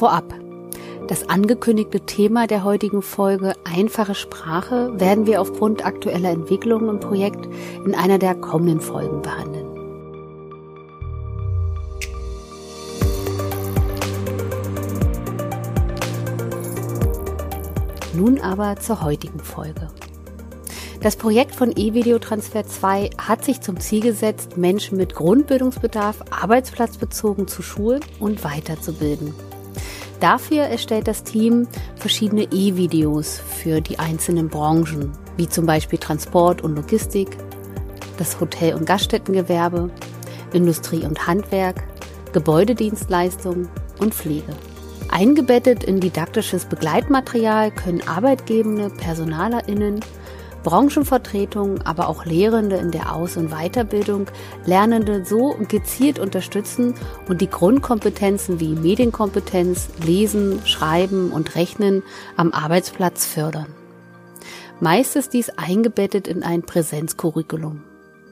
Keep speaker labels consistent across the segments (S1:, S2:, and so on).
S1: Vorab. Das angekündigte Thema der heutigen Folge einfache Sprache werden wir aufgrund aktueller Entwicklungen im Projekt in einer der kommenden Folgen behandeln. Nun aber zur heutigen Folge. Das Projekt von E-Video-Transfer 2 hat sich zum Ziel gesetzt, Menschen mit Grundbildungsbedarf arbeitsplatzbezogen zu schulen und weiterzubilden. Dafür erstellt das Team verschiedene E-Videos für die einzelnen Branchen, wie zum Beispiel Transport und Logistik, das Hotel- und Gaststättengewerbe, Industrie und Handwerk, Gebäudedienstleistungen und Pflege. Eingebettet in didaktisches Begleitmaterial können Arbeitgebende, PersonalerInnen Branchenvertretungen, aber auch Lehrende in der Aus- und Weiterbildung Lernende so gezielt unterstützen und die Grundkompetenzen wie Medienkompetenz, Lesen, Schreiben und Rechnen am Arbeitsplatz fördern. Meist ist dies eingebettet in ein Präsenzcurriculum.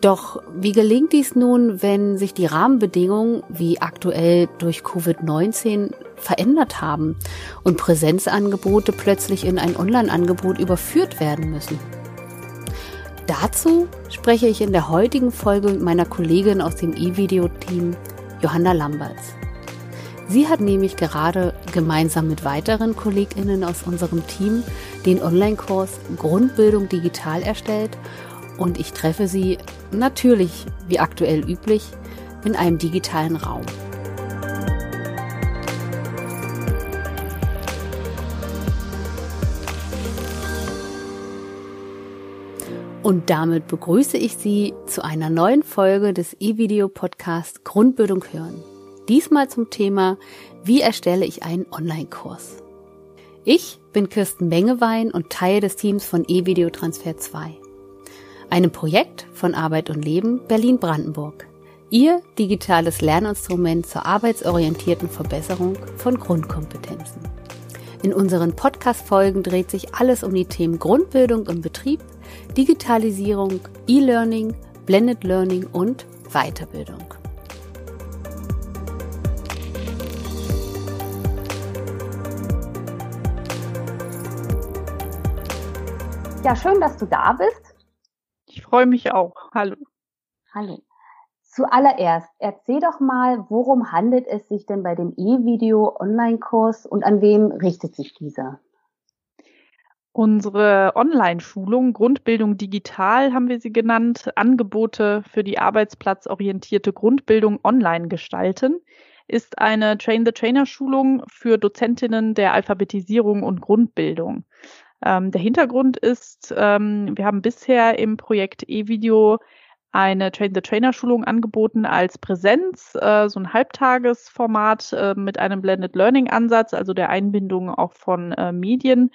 S1: Doch wie gelingt dies nun, wenn sich die Rahmenbedingungen, wie aktuell durch Covid-19, verändert haben und Präsenzangebote plötzlich in ein Online-Angebot überführt werden müssen? Dazu spreche ich in der heutigen Folge mit meiner Kollegin aus dem E-Video-Team, Johanna Lamberts. Sie hat nämlich gerade gemeinsam mit weiteren KollegInnen aus unserem Team den Online-Kurs Grundbildung digital erstellt und ich treffe sie natürlich, wie aktuell üblich, in einem digitalen Raum. Und damit begrüße ich Sie zu einer neuen Folge des E-Video-Podcasts Grundbildung hören. Diesmal zum Thema, wie erstelle ich einen Online-Kurs? Ich bin Kirsten Mengewein und Teil des Teams von E-Video Transfer 2. Einem Projekt von Arbeit und Leben Berlin-Brandenburg. Ihr digitales Lerninstrument zur arbeitsorientierten Verbesserung von Grundkompetenzen. In unseren Podcast-Folgen dreht sich alles um die Themen Grundbildung im Betrieb, Digitalisierung, E-Learning, Blended Learning und Weiterbildung.
S2: Ja, schön, dass du da bist.
S3: Ich freue mich auch. Hallo.
S2: Hallo. Zuallererst, erzähl doch mal, worum handelt es sich denn bei dem E-Video-Online-Kurs und an wen richtet sich dieser?
S3: Unsere Online-Schulung Grundbildung digital haben wir sie genannt, Angebote für die arbeitsplatzorientierte Grundbildung online gestalten, ist eine Train-the-Trainer-Schulung für Dozentinnen der Alphabetisierung und Grundbildung. Ähm, der Hintergrund ist, ähm, wir haben bisher im Projekt E-Video eine Train-the-Trainer-Schulung angeboten als Präsenz, äh, so ein Halbtagesformat äh, mit einem Blended Learning-Ansatz, also der Einbindung auch von äh, Medien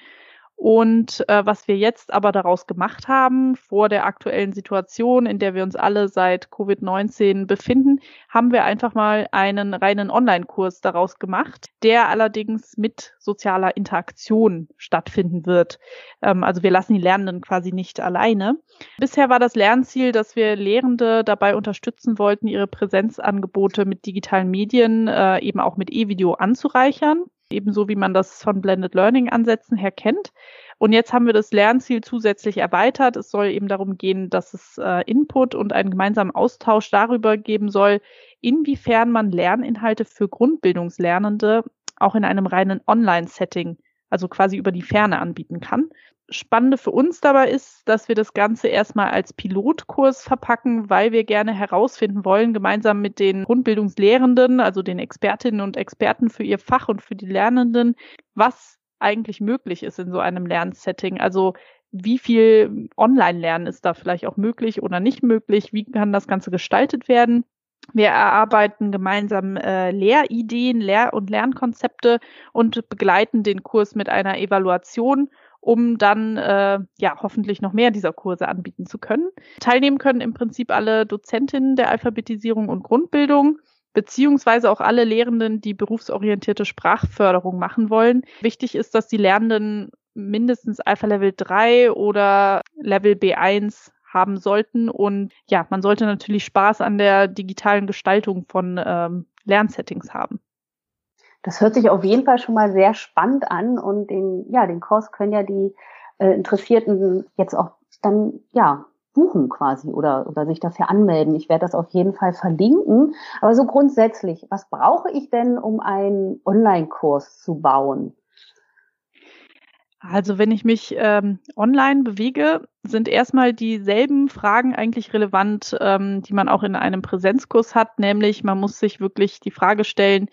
S3: und äh, was wir jetzt aber daraus gemacht haben, vor der aktuellen Situation, in der wir uns alle seit Covid-19 befinden, haben wir einfach mal einen reinen Online-Kurs daraus gemacht, der allerdings mit sozialer Interaktion stattfinden wird. Ähm, also wir lassen die Lernenden quasi nicht alleine. Bisher war das Lernziel, dass wir Lehrende dabei unterstützen wollten, ihre Präsenzangebote mit digitalen Medien, äh, eben auch mit E-Video anzureichern ebenso wie man das von Blended Learning Ansätzen her kennt. Und jetzt haben wir das Lernziel zusätzlich erweitert. Es soll eben darum gehen, dass es äh, Input und einen gemeinsamen Austausch darüber geben soll, inwiefern man Lerninhalte für Grundbildungslernende auch in einem reinen Online-Setting, also quasi über die Ferne anbieten kann. Spannende für uns dabei ist, dass wir das Ganze erstmal als Pilotkurs verpacken, weil wir gerne herausfinden wollen, gemeinsam mit den Grundbildungslehrenden, also den Expertinnen und Experten für ihr Fach und für die Lernenden, was eigentlich möglich ist in so einem Lernsetting. Also wie viel Online-Lernen ist da vielleicht auch möglich oder nicht möglich? Wie kann das Ganze gestaltet werden? Wir erarbeiten gemeinsam äh, Lehrideen, Lehr- und Lernkonzepte und begleiten den Kurs mit einer Evaluation um dann äh, ja hoffentlich noch mehr dieser Kurse anbieten zu können. Teilnehmen können im Prinzip alle Dozentinnen der Alphabetisierung und Grundbildung beziehungsweise auch alle Lehrenden, die berufsorientierte Sprachförderung machen wollen. Wichtig ist, dass die Lernenden mindestens Alpha Level 3 oder Level B1 haben sollten. Und ja, man sollte natürlich Spaß an der digitalen Gestaltung von ähm, Lernsettings haben.
S2: Das hört sich auf jeden Fall schon mal sehr spannend an und den, ja, den Kurs können ja die äh, Interessierten jetzt auch dann, ja, buchen quasi oder, oder sich dafür anmelden. Ich werde das auf jeden Fall verlinken. Aber so grundsätzlich, was brauche ich denn, um einen Online-Kurs zu bauen?
S3: Also wenn ich mich ähm, online bewege, sind erstmal dieselben Fragen eigentlich relevant, ähm, die man auch in einem Präsenzkurs hat, nämlich man muss sich wirklich die Frage stellen,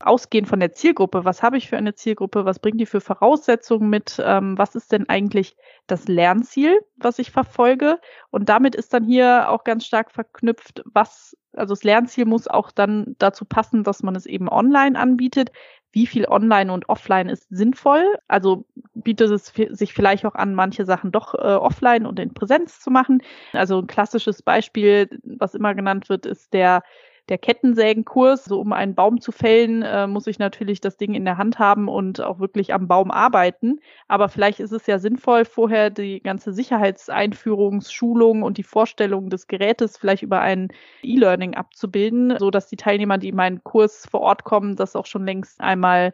S3: ausgehend von der Zielgruppe, was habe ich für eine Zielgruppe, was bringt die für Voraussetzungen mit, ähm, was ist denn eigentlich das Lernziel, was ich verfolge. Und damit ist dann hier auch ganz stark verknüpft, was, also das Lernziel muss auch dann dazu passen, dass man es eben online anbietet. Wie viel online und offline ist sinnvoll? Also bietet es sich vielleicht auch an, manche Sachen doch äh, offline und in Präsenz zu machen. Also ein klassisches Beispiel, was immer genannt wird, ist der der Kettensägenkurs. So um einen Baum zu fällen, äh, muss ich natürlich das Ding in der Hand haben und auch wirklich am Baum arbeiten. Aber vielleicht ist es ja sinnvoll, vorher die ganze Sicherheitseinführungsschulung und die Vorstellung des Gerätes vielleicht über ein E-Learning abzubilden, so dass die Teilnehmer, die in meinen Kurs vor Ort kommen, das auch schon längst einmal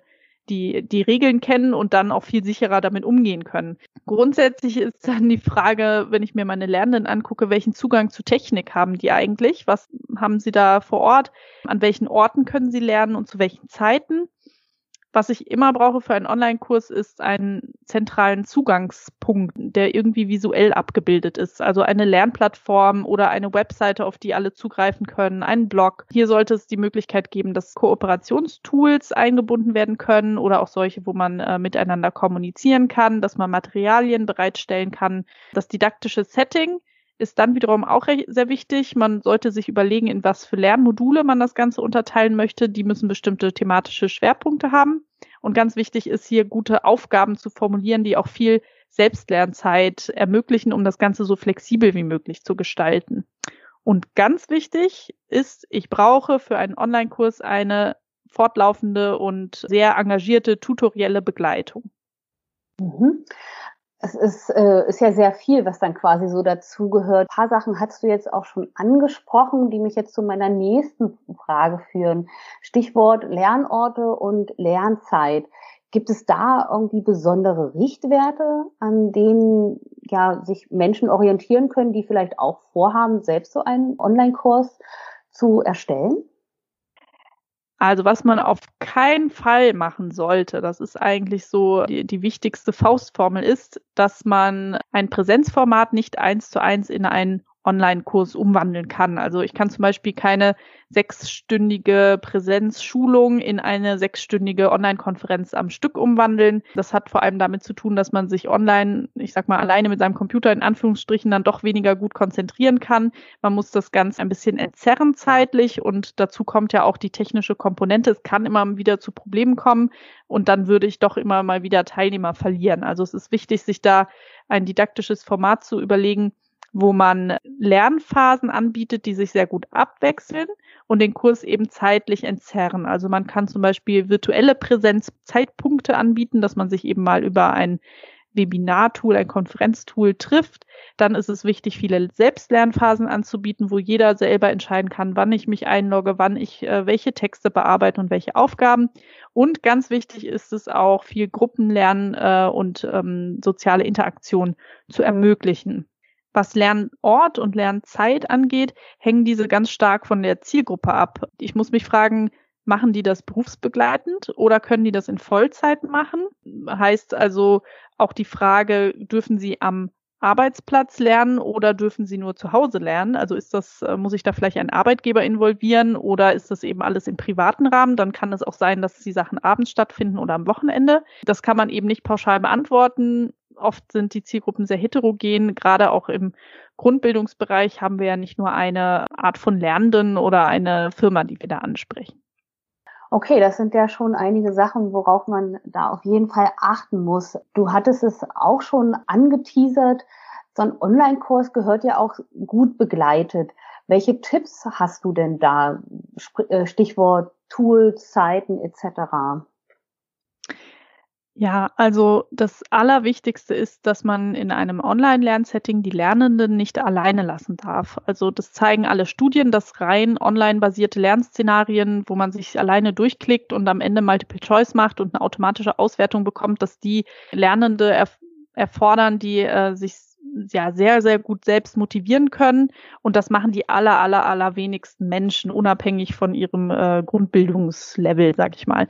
S3: die, die Regeln kennen und dann auch viel sicherer damit umgehen können. Grundsätzlich ist dann die Frage, wenn ich mir meine Lernenden angucke, welchen Zugang zu Technik haben die eigentlich? Was haben sie da vor Ort? An welchen Orten können sie lernen und zu welchen Zeiten? Was ich immer brauche für einen Online-Kurs ist einen zentralen Zugangspunkt, der irgendwie visuell abgebildet ist. Also eine Lernplattform oder eine Webseite, auf die alle zugreifen können, einen Blog. Hier sollte es die Möglichkeit geben, dass Kooperationstools eingebunden werden können oder auch solche, wo man äh, miteinander kommunizieren kann, dass man Materialien bereitstellen kann. Das didaktische Setting ist dann wiederum auch sehr wichtig. Man sollte sich überlegen, in was für Lernmodule man das Ganze unterteilen möchte. Die müssen bestimmte thematische Schwerpunkte haben. Und ganz wichtig ist hier, gute Aufgaben zu formulieren, die auch viel Selbstlernzeit ermöglichen, um das Ganze so flexibel wie möglich zu gestalten. Und ganz wichtig ist, ich brauche für einen Online-Kurs eine fortlaufende und sehr engagierte tutorielle Begleitung.
S2: Mhm es ist, äh, ist ja sehr viel, was dann quasi so dazugehört. Ein paar Sachen hast du jetzt auch schon angesprochen, die mich jetzt zu meiner nächsten Frage führen. Stichwort Lernorte und Lernzeit. Gibt es da irgendwie besondere Richtwerte, an denen ja sich Menschen orientieren können, die vielleicht auch vorhaben, selbst so einen Online-Kurs zu erstellen?
S3: Also was man auf keinen Fall machen sollte, das ist eigentlich so die, die wichtigste Faustformel ist, dass man ein Präsenzformat nicht eins zu eins in ein Online-Kurs umwandeln kann. Also ich kann zum Beispiel keine sechsstündige Präsenzschulung in eine sechsstündige Online-Konferenz am Stück umwandeln. Das hat vor allem damit zu tun, dass man sich online, ich sag mal, alleine mit seinem Computer in Anführungsstrichen dann doch weniger gut konzentrieren kann. Man muss das Ganze ein bisschen entzerren zeitlich und dazu kommt ja auch die technische Komponente. Es kann immer wieder zu Problemen kommen und dann würde ich doch immer mal wieder Teilnehmer verlieren. Also es ist wichtig, sich da ein didaktisches Format zu überlegen, wo man Lernphasen anbietet, die sich sehr gut abwechseln und den Kurs eben zeitlich entzerren. Also man kann zum Beispiel virtuelle Präsenzzeitpunkte anbieten, dass man sich eben mal über ein Webinar-Tool, ein Konferenztool trifft. Dann ist es wichtig, viele Selbstlernphasen anzubieten, wo jeder selber entscheiden kann, wann ich mich einlogge, wann ich äh, welche Texte bearbeite und welche Aufgaben. Und ganz wichtig ist es auch, viel Gruppenlernen äh, und ähm, soziale Interaktion zu ermöglichen. Was Lernort und Lernzeit angeht, hängen diese ganz stark von der Zielgruppe ab. Ich muss mich fragen, machen die das berufsbegleitend oder können die das in Vollzeit machen? Heißt also auch die Frage, dürfen sie am Arbeitsplatz lernen oder dürfen sie nur zu Hause lernen? Also ist das, äh, muss ich da vielleicht einen Arbeitgeber involvieren oder ist das eben alles im privaten Rahmen? Dann kann es auch sein, dass die Sachen abends stattfinden oder am Wochenende. Das kann man eben nicht pauschal beantworten oft sind die Zielgruppen sehr heterogen. Gerade auch im Grundbildungsbereich haben wir ja nicht nur eine Art von Lernenden oder eine Firma, die wir da ansprechen.
S2: Okay, das sind ja schon einige Sachen, worauf man da auf jeden Fall achten muss. Du hattest es auch schon angeteasert. So ein Online-Kurs gehört ja auch gut begleitet. Welche Tipps hast du denn da? Äh, Stichwort Tools, Zeiten etc.
S3: Ja, also das Allerwichtigste ist, dass man in einem Online-Lernsetting die Lernenden nicht alleine lassen darf. Also das zeigen alle Studien, dass rein online-basierte Lernszenarien, wo man sich alleine durchklickt und am Ende Multiple Choice macht und eine automatische Auswertung bekommt, dass die Lernende erf erfordern, die äh, sich ja sehr, sehr gut selbst motivieren können. Und das machen die aller, aller, aller wenigsten Menschen, unabhängig von ihrem äh, Grundbildungslevel, sag ich mal.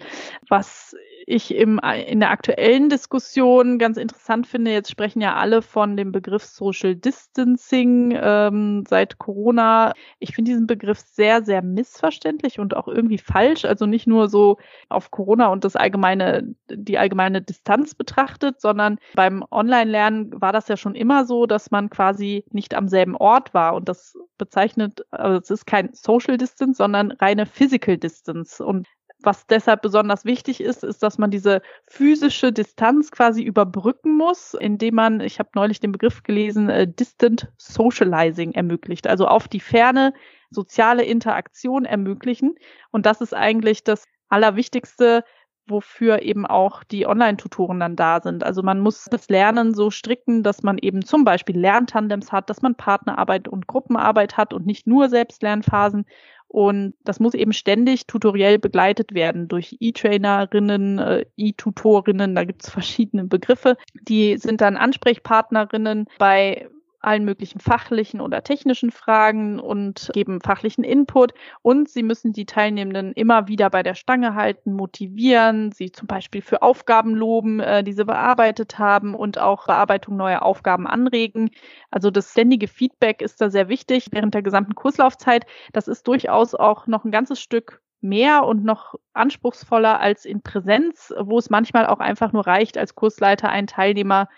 S3: Was ich im, in der aktuellen Diskussion ganz interessant finde, jetzt sprechen ja alle von dem Begriff Social Distancing ähm, seit Corona. Ich finde diesen Begriff sehr, sehr missverständlich und auch irgendwie falsch. Also nicht nur so auf Corona und das allgemeine, die allgemeine Distanz betrachtet, sondern beim Online-Lernen war das ja schon immer so, dass man quasi nicht am selben Ort war. Und das bezeichnet, also es ist kein Social Distance, sondern reine Physical Distance. Und was deshalb besonders wichtig ist, ist, dass man diese physische Distanz quasi überbrücken muss, indem man, ich habe neulich den Begriff gelesen, äh, Distant Socializing ermöglicht, also auf die Ferne soziale Interaktion ermöglichen. Und das ist eigentlich das Allerwichtigste, wofür eben auch die Online-Tutoren dann da sind. Also man muss das Lernen so stricken, dass man eben zum Beispiel Lerntandems hat, dass man Partnerarbeit und Gruppenarbeit hat und nicht nur Selbstlernphasen und das muss eben ständig tutoriell begleitet werden durch E-Trainerinnen, äh, E-Tutorinnen, da gibt es verschiedene Begriffe. Die sind dann Ansprechpartnerinnen bei allen möglichen fachlichen oder technischen Fragen und geben fachlichen Input. Und sie müssen die Teilnehmenden immer wieder bei der Stange halten, motivieren, sie zum Beispiel für Aufgaben loben, äh, die sie bearbeitet haben und auch Bearbeitung neuer Aufgaben anregen. Also das ständige Feedback ist da sehr wichtig während der gesamten Kurslaufzeit. Das ist durchaus auch noch ein ganzes Stück mehr und noch anspruchsvoller als in Präsenz, wo es manchmal auch einfach nur reicht, als Kursleiter einen Teilnehmer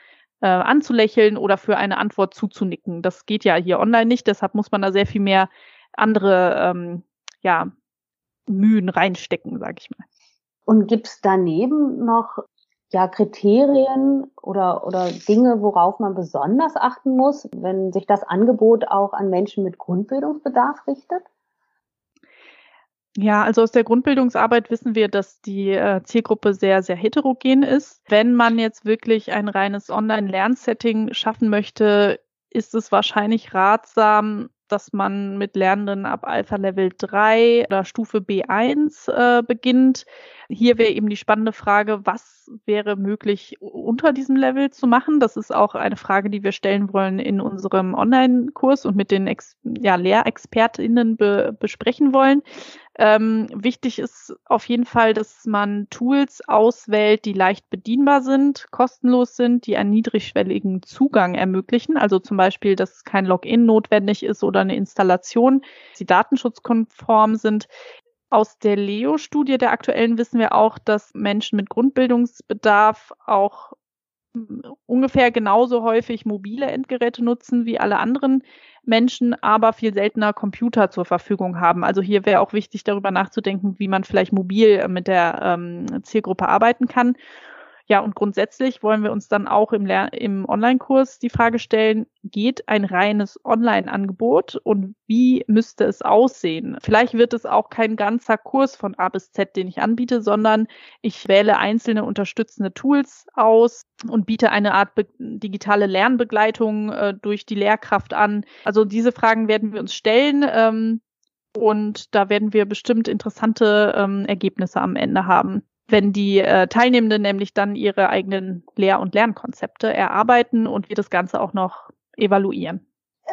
S3: äh, anzulächeln oder für eine Antwort zuzunicken. Das geht ja hier online nicht, deshalb muss man da sehr viel mehr andere ähm, ja, Mühen reinstecken, sage ich mal.
S2: Und gibt's daneben noch ja, Kriterien oder, oder Dinge, worauf man besonders achten muss, wenn sich das Angebot auch an Menschen mit Grundbildungsbedarf richtet?
S3: Ja, also aus der Grundbildungsarbeit wissen wir, dass die äh, Zielgruppe sehr, sehr heterogen ist. Wenn man jetzt wirklich ein reines Online-Lernsetting schaffen möchte, ist es wahrscheinlich ratsam, dass man mit Lernenden ab Alpha Level 3 oder Stufe B1 äh, beginnt. Hier wäre eben die spannende Frage, was wäre möglich unter diesem Level zu machen? Das ist auch eine Frage, die wir stellen wollen in unserem Online-Kurs und mit den ja, LehrexpertInnen be besprechen wollen. Ähm, wichtig ist auf jeden Fall, dass man Tools auswählt, die leicht bedienbar sind, kostenlos sind, die einen niedrigschwelligen Zugang ermöglichen. Also zum Beispiel, dass kein Login notwendig ist oder eine Installation, die datenschutzkonform sind. Aus der Leo-Studie der aktuellen wissen wir auch, dass Menschen mit Grundbildungsbedarf auch ungefähr genauso häufig mobile Endgeräte nutzen wie alle anderen Menschen, aber viel seltener Computer zur Verfügung haben. Also hier wäre auch wichtig, darüber nachzudenken, wie man vielleicht mobil mit der ähm, Zielgruppe arbeiten kann. Ja, und grundsätzlich wollen wir uns dann auch im, im Online-Kurs die Frage stellen, geht ein reines Online-Angebot und wie müsste es aussehen? Vielleicht wird es auch kein ganzer Kurs von A bis Z, den ich anbiete, sondern ich wähle einzelne unterstützende Tools aus und biete eine Art digitale Lernbegleitung äh, durch die Lehrkraft an. Also diese Fragen werden wir uns stellen. Ähm, und da werden wir bestimmt interessante ähm, Ergebnisse am Ende haben wenn die äh, Teilnehmenden nämlich dann ihre eigenen Lehr- und Lernkonzepte erarbeiten und wir das Ganze auch noch evaluieren.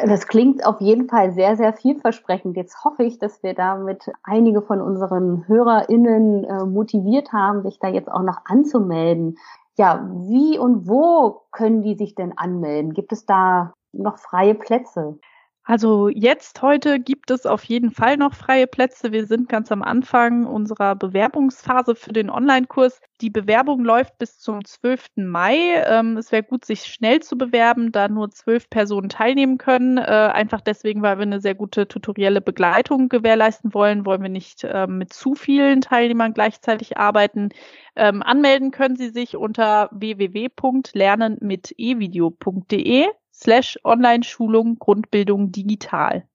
S2: Das klingt auf jeden Fall sehr, sehr vielversprechend. Jetzt hoffe ich, dass wir damit einige von unseren HörerInnen äh, motiviert haben, sich da jetzt auch noch anzumelden. Ja, wie und wo können die sich denn anmelden? Gibt es da noch freie Plätze?
S3: Also jetzt heute gibt es auf jeden Fall noch freie Plätze. Wir sind ganz am Anfang unserer Bewerbungsphase für den Online-Kurs. Die Bewerbung läuft bis zum 12. Mai. Ähm, es wäre gut, sich schnell zu bewerben, da nur zwölf Personen teilnehmen können. Äh, einfach deswegen, weil wir eine sehr gute tutorielle Begleitung gewährleisten wollen, wollen wir nicht äh, mit zu vielen Teilnehmern gleichzeitig arbeiten. Ähm, anmelden können Sie sich unter www.lernenmitevideo.de slash Online-Schulung Grundbildung digital.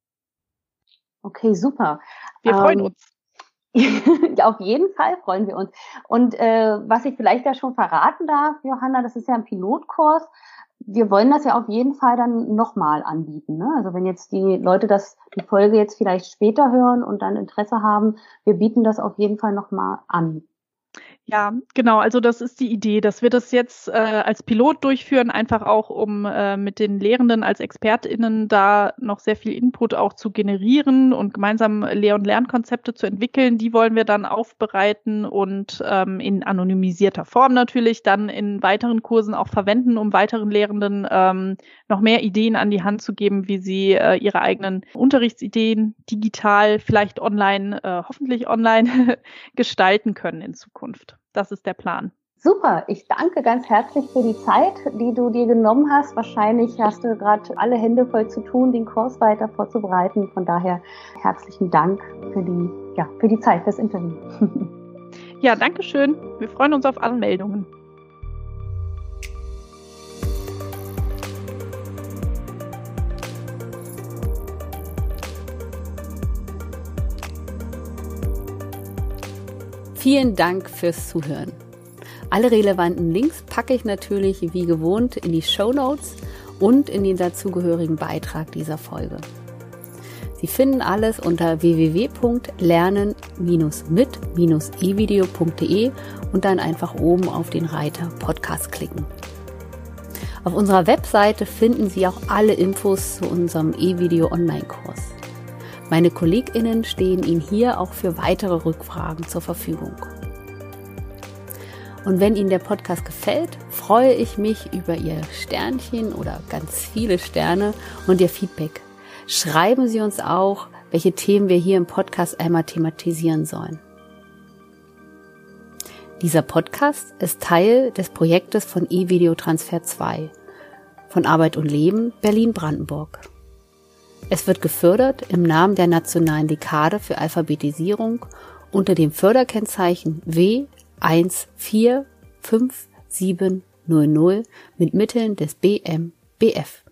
S2: Okay, super.
S3: Wir ähm, freuen uns.
S2: auf jeden Fall freuen wir uns. Und äh, was ich vielleicht da schon verraten darf, Johanna, das ist ja ein Pilotkurs. Wir wollen das ja auf jeden Fall dann nochmal anbieten. Ne? Also wenn jetzt die Leute das, die Folge jetzt vielleicht später hören und dann Interesse haben, wir bieten das auf jeden Fall nochmal an.
S3: Ja, genau. Also das ist die Idee, dass wir das jetzt äh, als Pilot durchführen, einfach auch, um äh, mit den Lehrenden als ExpertInnen da noch sehr viel Input auch zu generieren und gemeinsam Lehr- und Lernkonzepte zu entwickeln. Die wollen wir dann aufbereiten und ähm, in anonymisierter Form natürlich dann in weiteren Kursen auch verwenden, um weiteren Lehrenden ähm, noch mehr Ideen an die Hand zu geben, wie sie äh, ihre eigenen Unterrichtsideen digital, vielleicht online, äh, hoffentlich online gestalten können in Zukunft. Das ist der Plan.
S2: Super, ich danke ganz herzlich für die Zeit, die du dir genommen hast. Wahrscheinlich hast du gerade alle Hände voll zu tun, den Kurs weiter vorzubereiten. Von daher herzlichen Dank für die, ja, für die Zeit, fürs Interview.
S3: ja, danke schön. Wir freuen uns auf Anmeldungen.
S1: Vielen Dank fürs Zuhören. Alle relevanten Links packe ich natürlich wie gewohnt in die Show Notes und in den dazugehörigen Beitrag dieser Folge. Sie finden alles unter www.lernen-mit-evideo.de und dann einfach oben auf den Reiter Podcast klicken. Auf unserer Webseite finden Sie auch alle Infos zu unserem E-Video Online-Kurs. Meine KollegInnen stehen Ihnen hier auch für weitere Rückfragen zur Verfügung. Und wenn Ihnen der Podcast gefällt, freue ich mich über Ihr Sternchen oder ganz viele Sterne und Ihr Feedback. Schreiben Sie uns auch, welche Themen wir hier im Podcast einmal thematisieren sollen. Dieser Podcast ist Teil des Projektes von E-Video Transfer 2 von Arbeit und Leben Berlin-Brandenburg. Es wird gefördert im Namen der Nationalen Dekade für Alphabetisierung unter dem Förderkennzeichen W1457700 mit Mitteln des BMBF.